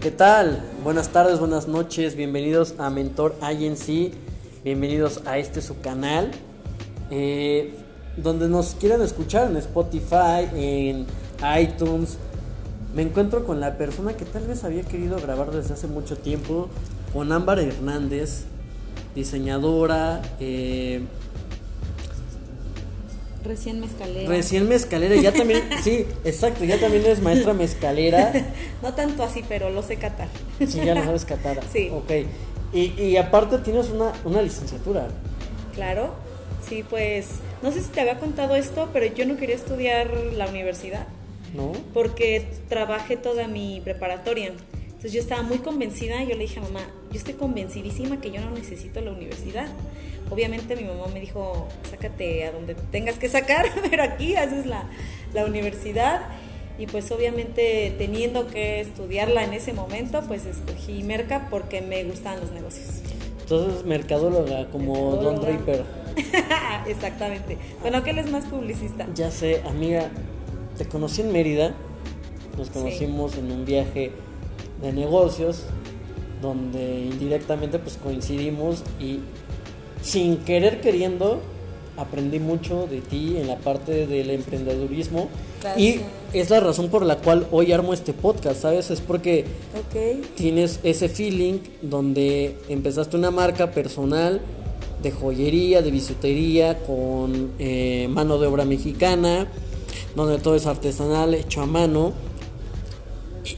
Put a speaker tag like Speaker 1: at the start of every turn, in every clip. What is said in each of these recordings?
Speaker 1: ¿Qué tal? Buenas tardes, buenas noches, bienvenidos a Mentor Agency, bienvenidos a este su canal, eh, donde nos quieran escuchar en Spotify, en iTunes. Me encuentro con la persona que tal vez había querido grabar desde hace mucho tiempo, con Ámbar Hernández, diseñadora, eh,
Speaker 2: Recién mezcalera.
Speaker 1: Recién mezcalera, ya también, sí, exacto, ya también eres maestra mezcalera.
Speaker 2: no tanto así, pero lo sé catar.
Speaker 1: Sí, ya lo sabes catar.
Speaker 2: Sí.
Speaker 1: Ok. Y, y aparte tienes una, una licenciatura.
Speaker 2: Claro, sí, pues, no sé si te había contado esto, pero yo no quería estudiar la universidad.
Speaker 1: ¿No?
Speaker 2: Porque trabajé toda mi preparatoria. Entonces yo estaba muy convencida, yo le dije a mamá, yo estoy convencidísima que yo no necesito la universidad. Obviamente mi mamá me dijo, sácate a donde tengas que sacar, pero aquí haces la, la universidad. Y pues obviamente teniendo que estudiarla en ese momento, pues escogí Merca porque me gustan los negocios.
Speaker 1: Entonces, mercadóloga, como Don Draper.
Speaker 2: Exactamente. Bueno, que él es más publicista.
Speaker 1: Ya sé, amiga, te conocí en Mérida, nos conocimos en un viaje de negocios donde indirectamente pues coincidimos y sin querer queriendo aprendí mucho de ti en la parte del emprendedurismo y es la razón por la cual hoy armo este podcast, ¿sabes? Es porque tienes ese feeling donde empezaste una marca personal de joyería, de bisutería, con eh, mano de obra mexicana, donde todo es artesanal, hecho a mano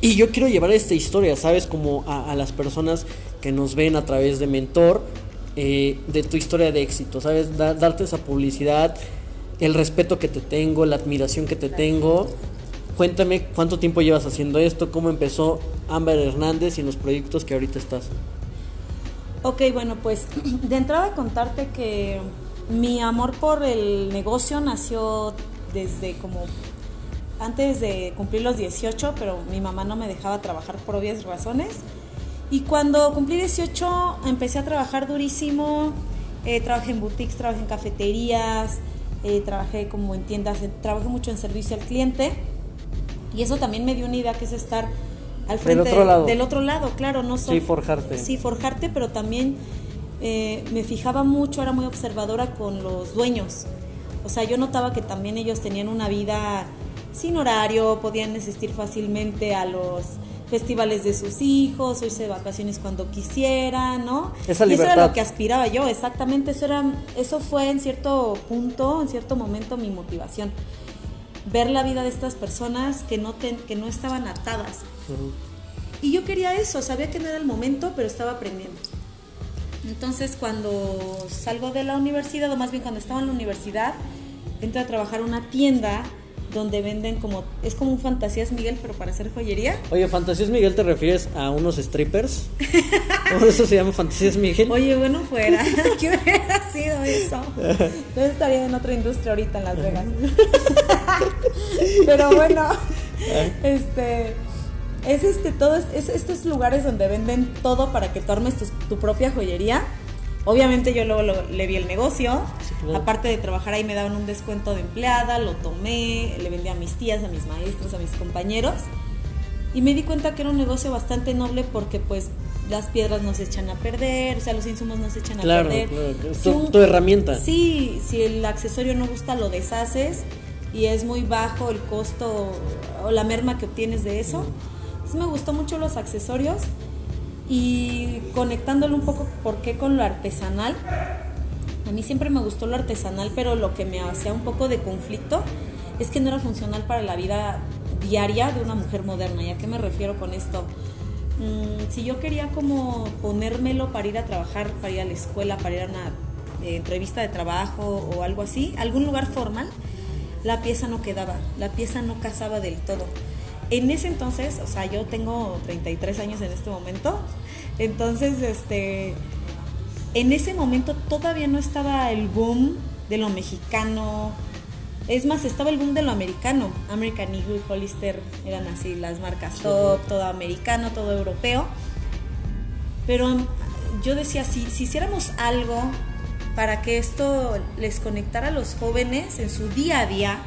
Speaker 1: y yo quiero llevar esta historia, ¿sabes? Como a, las personas que nos ven a través de Mentor, eh, de tu historia de éxito, ¿sabes? darte esa publicidad, el respeto que te tengo, la admiración que te tengo. Cuéntame cuánto tiempo llevas haciendo esto, cómo empezó Amber Hernández y en los proyectos que ahorita estás.
Speaker 2: Ok, bueno, pues de entrada contarte que mi amor por el negocio nació desde como antes de cumplir los 18, pero mi mamá no me dejaba trabajar por obvias razones. Y cuando cumplí 18 empecé a trabajar durísimo, eh, trabajé en boutiques, trabajé en cafeterías, eh, trabajé como en tiendas, trabajé mucho en servicio al cliente. Y eso también me dio una idea que es estar al frente
Speaker 1: del otro lado,
Speaker 2: del otro lado claro, no
Speaker 1: Sí, forjarte.
Speaker 2: Sí, forjarte, pero también eh, me fijaba mucho, era muy observadora con los dueños. O sea, yo notaba que también ellos tenían una vida sin horario, podían asistir fácilmente a los festivales de sus hijos, irse de vacaciones cuando quisieran, ¿no?
Speaker 1: Esa libertad.
Speaker 2: Y eso era lo que aspiraba yo, exactamente, eso era eso fue en cierto punto, en cierto momento mi motivación. Ver la vida de estas personas que no que no estaban atadas. Y yo quería eso, sabía que no era el momento, pero estaba aprendiendo. Entonces, cuando salgo de la universidad, o más bien cuando estaba en la universidad, entro a trabajar en una tienda donde venden como, es como un Fantasías Miguel, pero para hacer joyería.
Speaker 1: Oye, Fantasías Miguel, ¿te refieres a unos strippers? ¿Cómo eso se llama Fantasías Miguel?
Speaker 2: Oye, bueno, fuera. ¿Qué hubiera sido eso? Yo estaría en otra industria ahorita en Las Vegas. pero bueno, este es este todo es, estos lugares donde venden todo para que tú armes tu propia joyería Obviamente yo luego le vi el negocio, aparte de trabajar ahí me daban un descuento de empleada, lo tomé, le vendí a mis tías, a mis maestros, a mis compañeros y me di cuenta que era un negocio bastante noble porque pues las piedras no se echan a perder, o sea, los insumos no se echan a perder.
Speaker 1: Claro, tu, herramienta.
Speaker 2: Sí, si el accesorio no gusta lo deshaces y es muy bajo el costo o la merma que obtienes de eso. Entonces me gustó mucho los accesorios y conectándolo un poco, ¿por qué con lo artesanal? A mí siempre me gustó lo artesanal, pero lo que me hacía un poco de conflicto es que no era funcional para la vida diaria de una mujer moderna. ¿Y a qué me refiero con esto? Mm, si yo quería como ponérmelo para ir a trabajar, para ir a la escuela, para ir a una eh, entrevista de trabajo o algo así, algún lugar formal, la pieza no quedaba, la pieza no casaba del todo. En ese entonces, o sea, yo tengo 33 años en este momento, entonces, este, en ese momento todavía no estaba el boom de lo mexicano, es más, estaba el boom de lo americano. American Eagle, Hollister eran así las marcas top, todo americano, todo europeo. Pero yo decía, si, si hiciéramos algo para que esto les conectara a los jóvenes en su día a día,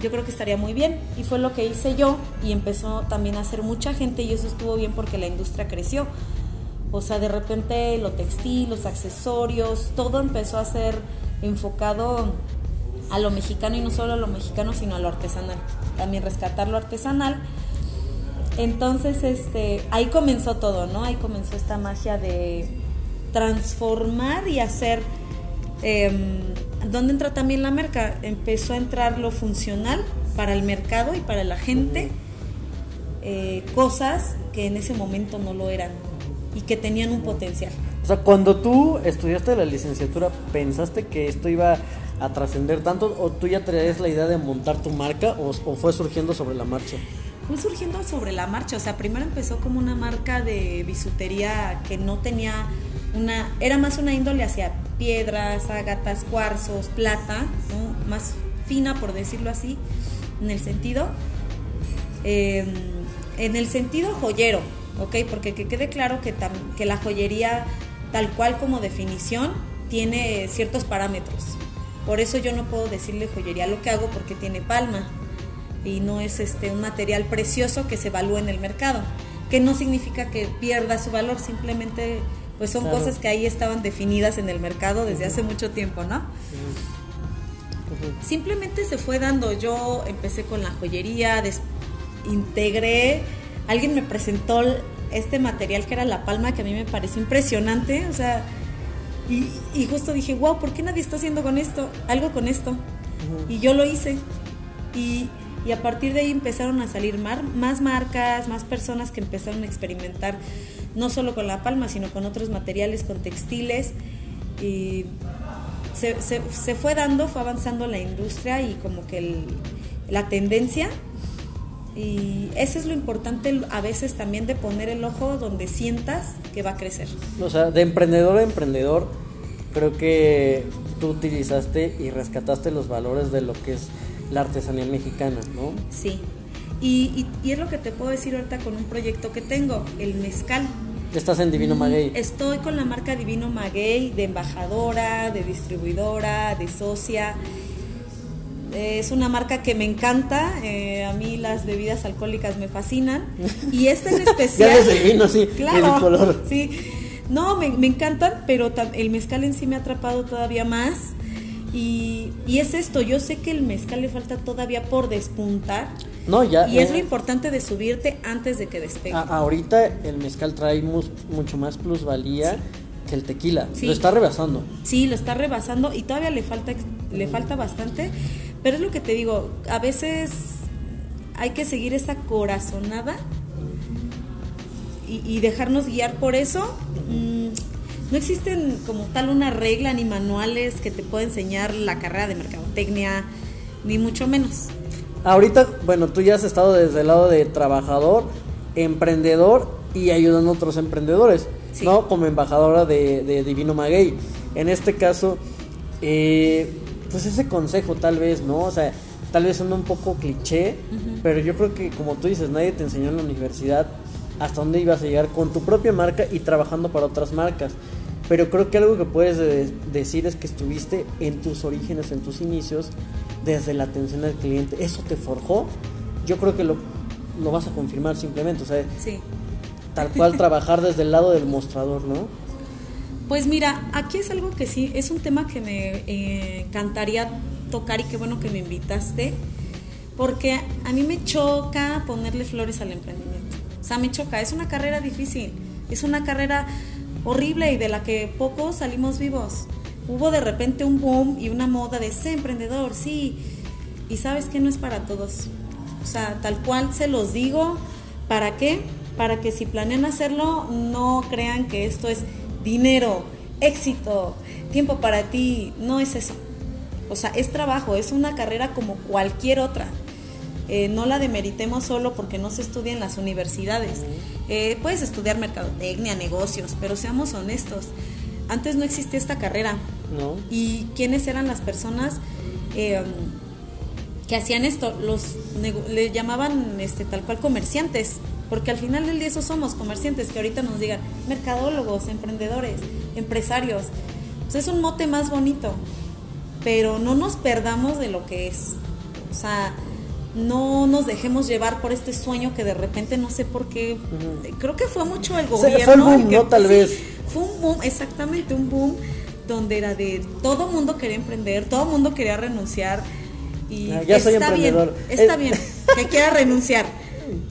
Speaker 2: yo creo que estaría muy bien. Y fue lo que hice yo y empezó también a hacer mucha gente y eso estuvo bien porque la industria creció. O sea, de repente lo textil, los accesorios, todo empezó a ser enfocado a lo mexicano y no solo a lo mexicano, sino a lo artesanal. También rescatar lo artesanal. Entonces, este, ahí comenzó todo, ¿no? Ahí comenzó esta magia de transformar y hacer... Eh, ¿Dónde entra también la merca? Empezó a entrar lo funcional para el mercado y para la gente, eh, cosas que en ese momento no lo eran y que tenían un potencial.
Speaker 1: O sea, cuando tú estudiaste la licenciatura, ¿pensaste que esto iba a trascender tanto o tú ya traías la idea de montar tu marca o, o, fue surgiendo sobre la marcha?
Speaker 2: Fue surgiendo sobre la marcha, o sea, primero empezó como una marca de bisutería que no tenía una, era más una índole hacia piedras, ágatas, cuarzos, plata, más fina por decirlo así, en el sentido, eh, en el sentido joyero, ¿ok? Porque que quede claro que, que la joyería, tal cual como definición, tiene ciertos parámetros. Por eso yo no puedo decirle joyería lo que hago porque tiene palma y no es este un material precioso que se evalúa en el mercado, que no significa que pierda su valor, simplemente pues son claro. cosas que ahí estaban definidas en el mercado desde hace mucho tiempo, ¿no? Simplemente se fue dando, yo empecé con la joyería, integré, alguien me presentó este material que era la palma que a mí me pareció impresionante, o sea, y, y justo dije, wow, ¿por qué nadie está haciendo con esto? Algo con esto. Y yo lo hice. Y, y, a partir de ahí empezaron a salir mar, más marcas, más personas que empezaron a experimentar no solo con la palma, sino con otros materiales, con textiles. Y se, se, se fue dando, fue avanzando la industria y como que el, la tendencia. Y eso es lo importante a veces también de poner el ojo donde sientas que va a crecer.
Speaker 1: O sea, de emprendedor a emprendedor, creo que tú utilizaste y rescataste los valores de lo que es la artesanía mexicana, ¿no?
Speaker 2: Sí. Y, y, y, es lo que te puedo decir ahorita con un proyecto que tengo, el mezcal.
Speaker 1: ¿Estás en Divino Maguey?
Speaker 2: Estoy con la marca Divino Maguey, de embajadora, de distribuidora, de socia. Es una marca que me encanta. Eh, a mí las bebidas alcohólicas me fascinan. Y esta en especial.
Speaker 1: ya desde vino, sí.
Speaker 2: Claro.
Speaker 1: El color.
Speaker 2: Sí. No, me, me encantan, pero el mezcal en sí me ha atrapado todavía más. Y, y, es esto, yo sé que el mezcal le falta todavía por despuntar.
Speaker 1: No, ya.
Speaker 2: Y eh, es lo importante de subirte antes de que despegue.
Speaker 1: A, ahorita el mezcal trae mus, mucho más plusvalía sí. que el tequila.
Speaker 2: Sí.
Speaker 1: Lo está rebasando.
Speaker 2: Sí, lo está rebasando y todavía le falta, le falta bastante. Pero es lo que te digo, a veces hay que seguir esa corazonada y, y dejarnos guiar por eso. Mm, no existen como tal una regla ni manuales que te pueda enseñar la carrera de mercadotecnia, ni mucho menos.
Speaker 1: Ahorita, bueno, tú ya has estado desde el lado de trabajador, emprendedor y ayudando a otros emprendedores, sí. ¿no? Como embajadora de, de, Divino Maguey. En este caso, eh, pues ese consejo tal vez, ¿no? O sea, tal vez suena un poco cliché, uh -huh. pero yo creo que como tú dices, nadie te enseñó en la universidad hasta dónde ibas a llegar con tu propia marca y trabajando para otras marcas. Pero creo que algo que puedes de decir es que estuviste en tus orígenes, en tus inicios, desde la atención al cliente. ¿Eso te forjó? Yo creo que lo, lo vas a confirmar simplemente. O sea,
Speaker 2: sí.
Speaker 1: tal cual trabajar desde el lado del mostrador, ¿no?
Speaker 2: Pues mira, aquí es algo que sí, es un tema que me eh, encantaría tocar y qué bueno que me invitaste, porque a mí me choca ponerle flores al emprendimiento. O sea, me choca, es una carrera difícil, es una carrera horrible y de la que pocos salimos vivos. Hubo de repente un boom y una moda de ser emprendedor, sí. Y sabes que no es para todos. O sea, tal cual se los digo. ¿Para qué? Para que si planean hacerlo, no crean que esto es dinero, éxito, tiempo para ti. No es eso. O sea, es trabajo, es una carrera como cualquier otra. Eh, no la demeritemos solo porque no se estudia en las universidades. Eh, puedes estudiar mercadotecnia, negocios, pero seamos honestos. Antes no existía esta carrera.
Speaker 1: No.
Speaker 2: ¿Y quiénes eran las personas eh, que hacían esto? Los le llamaban este, tal cual comerciantes. Porque al final del día eso somos comerciantes que ahorita nos digan mercadólogos, emprendedores, empresarios. Pues es un mote más bonito. Pero no nos perdamos de lo que es. O sea, no nos dejemos llevar por este sueño que de repente no sé por qué, creo que fue mucho el gobierno.
Speaker 1: fue el boom, ¿no? Tal vez.
Speaker 2: Fue un boom, exactamente, un boom donde era de todo mundo quería emprender, todo mundo quería renunciar y
Speaker 1: ah, ya soy
Speaker 2: está
Speaker 1: emprendedor.
Speaker 2: bien, está bien que quiera renunciar.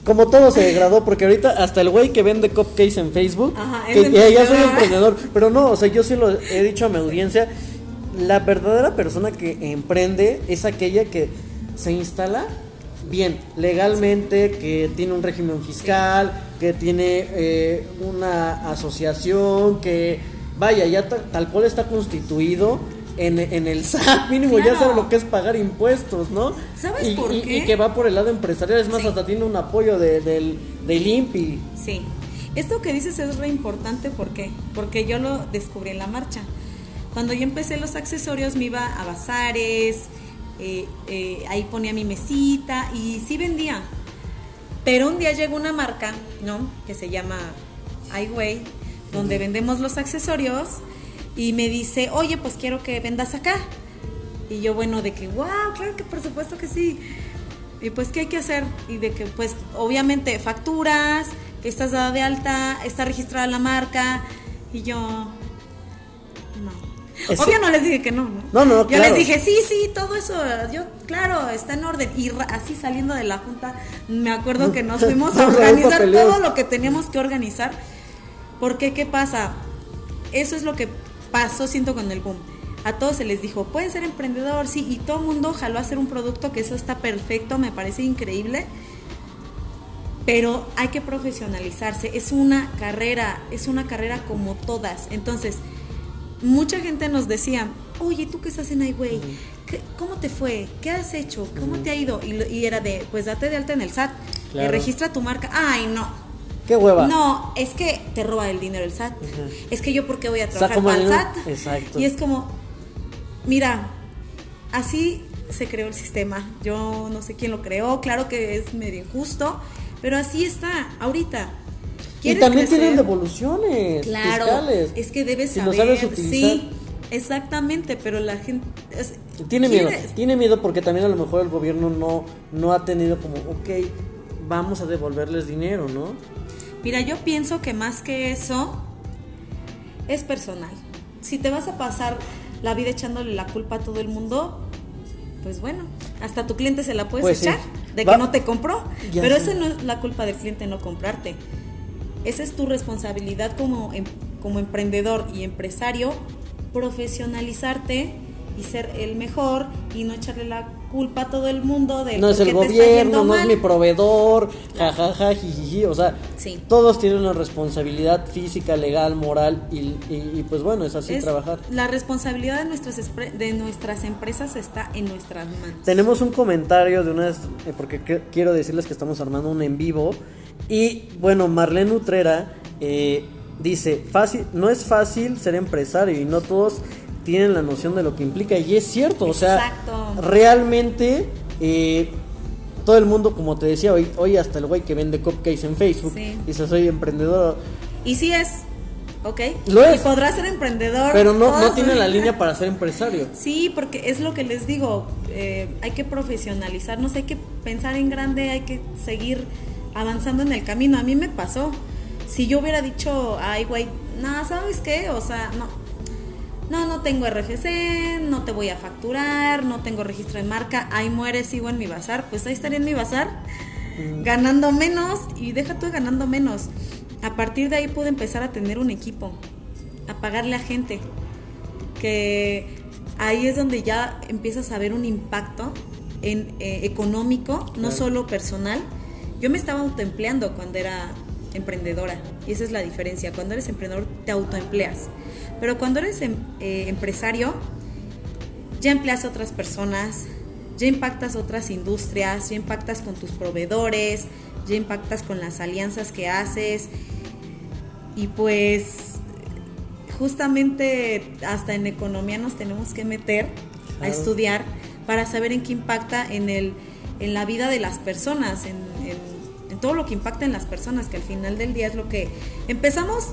Speaker 1: Como todo se degradó, porque ahorita hasta el güey que vende cupcakes en Facebook, que ya soy emprendedor, pero no, o sea, yo sí lo he dicho a mi audiencia, la verdadera persona que emprende es aquella que se instala bien, legalmente, que tiene un régimen fiscal, que tiene eh, una asociación, que vaya, ya tal cual está constituido en, el SAT, mínimo ya sabe lo que es pagar impuestos, ¿no?
Speaker 2: ¿Sabes por qué?
Speaker 1: Y que va por el lado empresarial, es más, hasta tiene un apoyo de, del, del INPI.
Speaker 2: Sí. Esto que dices es re importante, ¿por qué? Porque yo lo descubrí en la marcha. Cuando yo empecé los accesorios me iba a bazares, eh, eh, ahí ponía mi mesita y sí vendía. Pero un día llegó una marca, ¿no? Que se llama iWay, donde vendemos los accesorios y me dice, oye, pues quiero que vendas acá. Y yo, bueno, de que, wow, claro que por supuesto que sí. Y pues, ¿qué hay que hacer? Y de que, pues, obviamente, facturas, estás dada de alta, está registrada la marca. Y yo, no. Obvio no les dije que no,
Speaker 1: ¿no? No,
Speaker 2: Yo les dije, sí, sí, todo eso, yo, claro, está en orden. Y así saliendo de la junta, me acuerdo que nos fuimos a organizar todo lo que teníamos que organizar. Porque, ¿qué pasa? Eso es lo que pasó, siento, con el boom. A todos se les dijo, pueden ser emprendedor, sí, y todo el mundo jaló a hacer un producto que eso está perfecto, me parece increíble, pero hay que profesionalizarse, es una carrera, es una carrera como todas. Entonces, mucha gente nos decía, oye, ¿tú qué estás en iWay? ¿Cómo te fue? ¿Qué has hecho? ¿Cómo te ha ido? Y, era de, pues date de alta en el SAT, y registra tu marca. Ay, no,
Speaker 1: ¿Qué hueva?
Speaker 2: No, es que te roba el dinero el SAT. Es que yo, ¿por qué voy a trabajar para el SAT?
Speaker 1: Exacto.
Speaker 2: Y es como, mira, así se creó el sistema. Yo no sé quién lo creó, claro que es medio injusto, pero así está ahorita.
Speaker 1: Y también tienen devoluciones
Speaker 2: claro,
Speaker 1: fiscales.
Speaker 2: Es que debes
Speaker 1: si
Speaker 2: saber.
Speaker 1: sabes utilizar.
Speaker 2: Sí, exactamente, pero la gente
Speaker 1: tiene miedo. Tiene miedo porque también a lo mejor el gobierno no no ha tenido como, ok, vamos a devolverles dinero, ¿no?
Speaker 2: Mira, yo pienso que más que eso es personal. Si te vas a pasar la vida echándole la culpa a todo el mundo, pues bueno, hasta tu cliente se la puedes pues echar de que no te compró. Pero esa no es la culpa del cliente no comprarte. Esa es tu responsabilidad como, em, como emprendedor y empresario, profesionalizarte y ser el mejor y no echarle la culpa a todo el mundo de
Speaker 1: no es el gobierno, no es mi proveedor, jajaja, jijiji, o sea, todos tienen una responsabilidad física, legal, moral y, pues bueno, es así trabajar.
Speaker 2: La responsabilidad de nuestras de nuestras empresas está en nuestras manos.
Speaker 1: Tenemos un comentario de una eh, porque quiero decirles que estamos armando un en vivo y bueno, Marlene Utrera eh, dice, fácil, no es fácil ser empresario y no todos tienen la noción de lo que implica y es cierto, o sea, realmente eh, todo el mundo, como te decía hoy, hoy hasta el güey que vende cupcakes en Facebook dice soy emprendedor.
Speaker 2: Y sí es, ¿ok?
Speaker 1: Lo es.
Speaker 2: Y podrá ser emprendedor.
Speaker 1: Pero no, no tiene la línea para ser empresario.
Speaker 2: Sí, porque es lo que les digo, eh, hay que profesionalizarnos, hay que pensar en grande, hay que seguir avanzando en el camino. A mí me pasó. Si yo hubiera dicho, ay, güey, nada, ¿sabes qué? O sea, no, no, no tengo RFC, no te voy a facturar, no tengo registro de marca, ahí muere, sigo en mi bazar, pues ahí estaría en mi bazar, mm. ganando menos y deja tú ganando menos. A partir de ahí pude empezar a tener un equipo, a pagarle a gente, que ahí es donde ya empiezas a ver un impacto en, eh, económico, no solo personal. Yo me estaba autoempleando cuando era emprendedora. Y esa es la diferencia, cuando eres emprendedor te autoempleas. Pero cuando eres em, eh, empresario, ya empleas a otras personas, ya impactas otras industrias, ya impactas con tus proveedores, ya impactas con las alianzas que haces. Y pues justamente hasta en economía nos tenemos que meter a estudiar para saber en qué impacta en, el, en la vida de las personas, en, en todo lo que impacta en las personas, que al final del día es lo que empezamos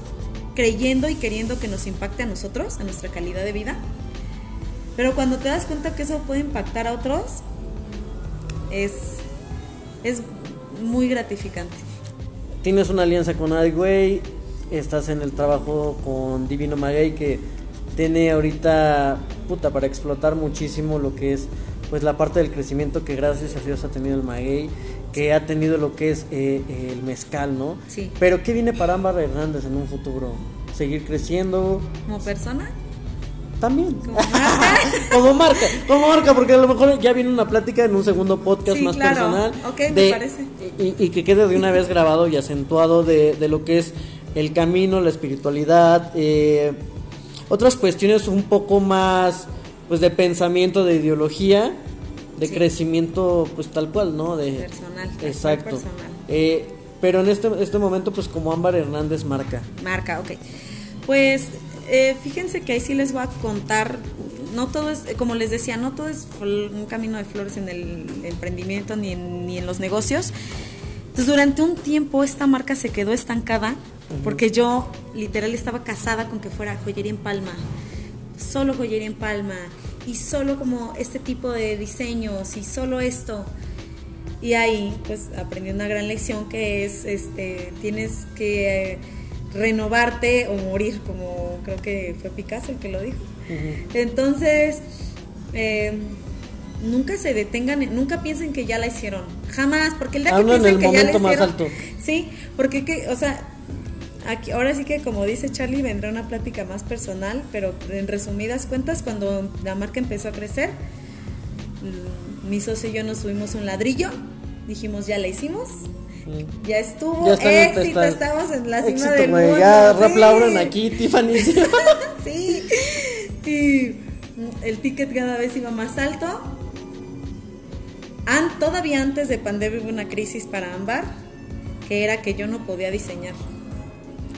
Speaker 2: creyendo y queriendo que nos impacte a nosotros, a nuestra calidad de vida. Pero cuando te das cuenta que eso puede impactar a otros, es, es muy gratificante.
Speaker 1: Tienes una alianza con Adway, estás en el trabajo con Divino Maguey que tiene ahorita puta para explotar muchísimo lo que es pues la parte del crecimiento que gracias a Dios ha tenido el maguey, que ha tenido lo que es eh, el mezcal, ¿no?
Speaker 2: Sí.
Speaker 1: Pero ¿qué viene para Ámbar Hernández en un futuro? ¿Seguir creciendo?
Speaker 2: ¿Como persona?
Speaker 1: También.
Speaker 2: ¿Como marca?
Speaker 1: como marca, como marca, porque a lo mejor ya viene una plática en un segundo podcast
Speaker 2: Sí,
Speaker 1: más
Speaker 2: claro.
Speaker 1: personal.
Speaker 2: Ok, me
Speaker 1: de-
Speaker 2: parece.
Speaker 1: Y, y que quede de una vez grabado y acentuado de, de lo que es el camino, la espiritualidad, eh, otras cuestiones un poco más pues de pensamiento, de ideología, de
Speaker 2: Sí.
Speaker 1: crecimiento, pues tal cual, ¿no? De,
Speaker 2: Personal,
Speaker 1: Exacto.
Speaker 2: personal.
Speaker 1: Eh, pero en este, este momento, pues como Ámbar Hernández marca.
Speaker 2: Marca, ok. Pues eh, fíjense que ahí sí les voy a contar, no todo es, como les decía, no todo es un camino de flores en el emprendimiento ni en, ni en los negocios. Entonces durante un tiempo esta marca se quedó estancada porque yo literal estaba casada con que fuera joyería en palma, solo joyería en palma y solo como este tipo de diseños y solo esto. Y ahí pues aprendí una gran lección que es, este, tienes que eh, renovarte o morir, como creo que fue Picasso el que lo dijo. Entonces, eh, nunca se detengan, en- nunca piensen que ya la hicieron, jamás, porque el día que
Speaker 1: Hablo en
Speaker 2: piensen
Speaker 1: el
Speaker 2: que ya la
Speaker 1: momento más
Speaker 2: hicieron,
Speaker 1: alto.
Speaker 2: sí, porque que, o sea, aquí, ahora sí que como dice Charlie vendrá una plática más personal, pero en resumidas cuentas, cuando la marca empezó a crecer, mm, mi socio y yo nos subimos un ladrillo, dijimos ya la hicimos,
Speaker 1: Mm.
Speaker 2: ya estuvo,
Speaker 1: Ya
Speaker 2: éxito, estamos en la cima del mundo.
Speaker 1: Ya
Speaker 2: sí.
Speaker 1: Aquí, Tiffany.
Speaker 2: sí. Y el ticket cada vez iba más alto. An- todavía antes de pandemia hubo una crisis para Ámbar, que era que yo no podía diseñar.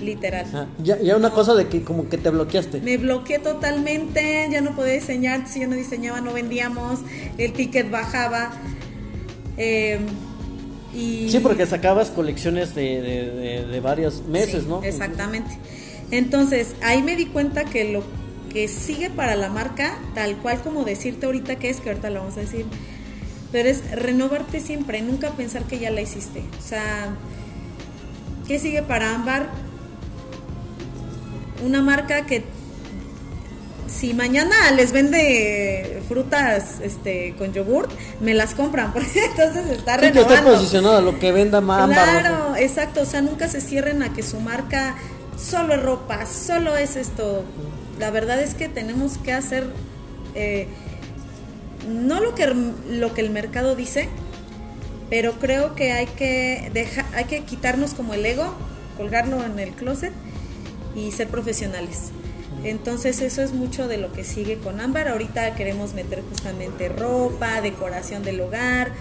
Speaker 2: Literal.
Speaker 1: Ah, ya, ya una cosa de que como que te bloqueaste.
Speaker 2: Me bloqueé totalmente, ya no podía diseñar, si yo no diseñaba no vendíamos, el ticket bajaba. eh, y
Speaker 1: Sí, porque sacabas colecciones de, de, de- de varios meses,
Speaker 2: Sí,
Speaker 1: ¿no?
Speaker 2: Exactamente. Entonces, ahí me di cuenta que lo que sigue para la marca, tal cual como decirte ahorita que es, que ahorita lo vamos a decir, pero es renovarte siempre, nunca pensar que ya la hiciste. O sea, ¿qué sigue para Ámbar? Una marca que si mañana les vende frutas este con yogurt, me las compran, porque entonces está
Speaker 1: Sí, que esté
Speaker 2: renovando.
Speaker 1: posicionado a lo que venda más.
Speaker 2: Claro, exacto, o sea, nunca se cierren a que su marca solo es ropa, solo es esto. La verdad es que tenemos que hacer eh, no lo que lo que el mercado dice, pero creo que hay que dejar, hay que quitarnos como el ego, colgarlo en el closet y ser profesionales. Entonces eso es mucho de lo que sigue con Ámbar. Ahorita queremos meter justamente ropa, decoración del hogar,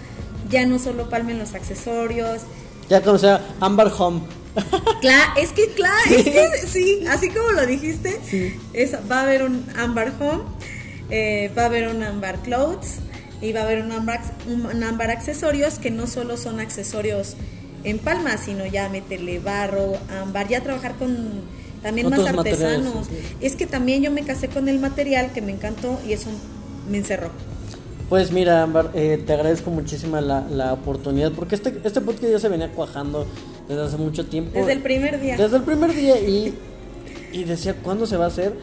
Speaker 2: ya no solo palmen los accesorios.
Speaker 1: Ya como sea Ámbar Home.
Speaker 2: Claro, es que claro, es que sí, así como lo dijiste,
Speaker 1: Sí.
Speaker 2: es- va a haber un Ámbar Home, eh, va a haber un Ámbar Clothes y va a haber un Ámbar, un Ámbar Accesorios que no solo son accesorios en palma, sino ya meterle barro, ámbar, ya trabajar con también más
Speaker 1: Otros materiales,
Speaker 2: artesanos. Es que también yo me casé con el material que me encantó y eso me encerró.
Speaker 1: Pues mira, Ámbar, eh, te agradezco muchísimo la, la oportunidad, porque este, este podcast ya se venía cuajando desde hace mucho tiempo.
Speaker 2: Desde el primer día.
Speaker 1: Desde el primer día y, y decía, ¿cuándo se va a hacer?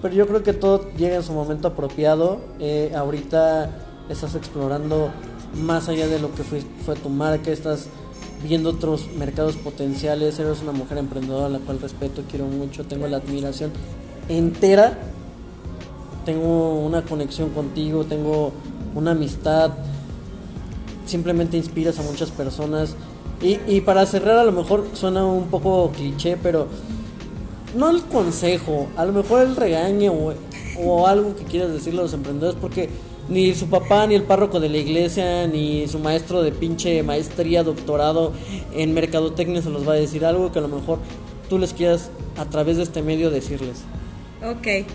Speaker 1: Pero yo creo que todo llega en su momento apropiado. Eh, ahorita estás explorando más allá de lo que fue, fue tu marca, estás viendo otros mercados potenciales, eres una mujer emprendedora a la cual respeto, quiero mucho, tengo la admiración entera, tengo una conexión contigo, tengo una amistad, simplemente inspiras a muchas personas. Y, y para cerrar, a lo mejor suena un poco cliché, pero no el consejo, a lo mejor el regaño o, o algo que quieras decirle a los emprendedores, porque ni su papá, ni el párroco de la iglesia, ni su maestro de pinche maestría, doctorado en mercadotecnia se los va a decir algo que a lo mejor tú les quieras a través de este medio decirles.
Speaker 2: Ok.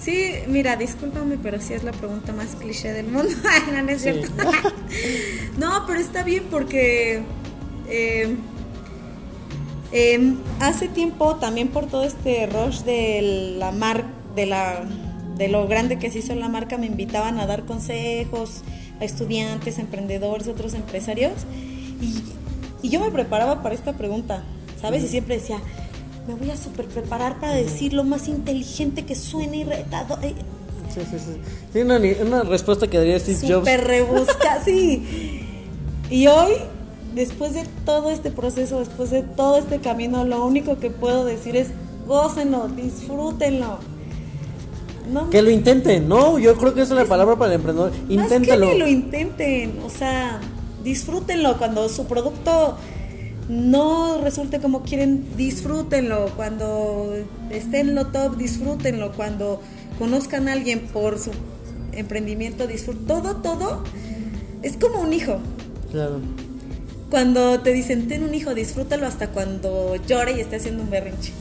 Speaker 2: Sí, mira, discúlpame, pero sí es la pregunta más cliché del mundo. Ay, no, no es
Speaker 1: Sí.
Speaker 2: cierto. no, pero está bien porque eh, eh, hace tiempo también por todo este rush de la mar, de la de lo grande que se hizo la marca me invitaban a dar consejos a estudiantes, emprendedores, otros empresarios. Y, y yo me preparaba para esta pregunta, ¿sabes? Y siempre decía, me voy a super preparar para decir lo más inteligente que suene y retado. eh,
Speaker 1: Sí, sí, sí. Tiene una, una respuesta que daría Steve Jobs.
Speaker 2: Súper rebusca, sí. Y hoy, después de todo este proceso, después de todo este camino, lo único que puedo decir es gócenlo, disfrútenlo. No,
Speaker 1: Que lo intenten, ¿no? Yo creo que esa es la palabra para el emprendedor.
Speaker 2: que
Speaker 1: Inténtalo.
Speaker 2: ni lo intenten, o sea, disfrútenlo cuando su producto no resulte como quieren, disfrútenlo. Cuando esté en lo top, disfrútenlo. Cuando conozcan a alguien por su emprendimiento, disfruten. Todo, todo es como un hijo.
Speaker 1: Claro.
Speaker 2: Cuando te dicen, ten un hijo, disfrútalo hasta cuando llore y esté haciendo un berrinche.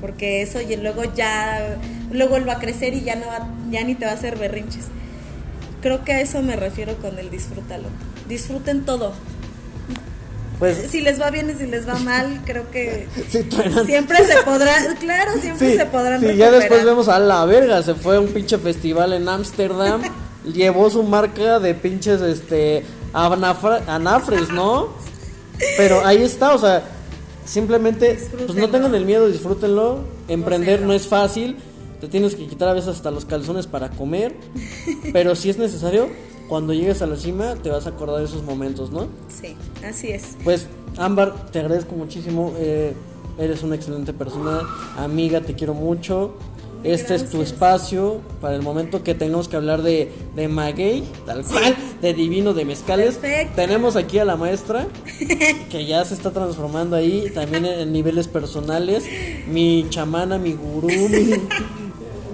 Speaker 2: Porque eso y luego ya, luego va a crecer y ya, no va- ya ni te va a hacer berrinches. Creo que a eso me refiero con el disfrútalo. Disfruten todo.
Speaker 1: Pues
Speaker 2: Si les va bien y si les va mal, creo que
Speaker 1: sí,
Speaker 2: siempre se podrá, claro, siempre
Speaker 1: Sí,
Speaker 2: se podrán
Speaker 1: sí, ya después vemos a la verga, se fue a un pinche festival en Ámsterdam, llevó su marca de pinches este anafres, ¿no? Pero ahí está, o sea, simplemente pues no tengan el miedo, disfrútenlo. Emprender no es fácil, te tienes que quitar a veces hasta los calzones para comer, pero si es necesario, cuando llegues a la cima te vas a acordar de esos momentos, ¿no?
Speaker 2: Sí, así es.
Speaker 1: Pues, Ámbar, te agradezco muchísimo. eh, eres una excelente persona. Amiga, te quiero mucho. Este es tu espacio para el momento que tengamos que hablar de, de maguey, tal cual, de divino, de mezcales.
Speaker 2: Perfecto.
Speaker 1: Tenemos aquí a la maestra, que ya se está transformando ahí, también en, en niveles personales. Mi chamana, mi gurú, mi...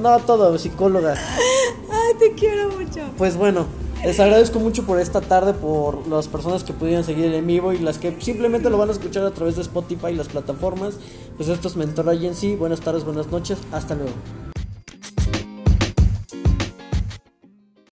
Speaker 1: No, todo, psicóloga.
Speaker 2: Ay, te quiero mucho.
Speaker 1: Pues bueno, les agradezco mucho por esta tarde, por las personas que pudieron seguir el en vivo y las que simplemente lo van a escuchar a través de Spotify y las plataformas. Pues esto es Mentor Agency. Buenas tardes, buenas noches. Hasta luego.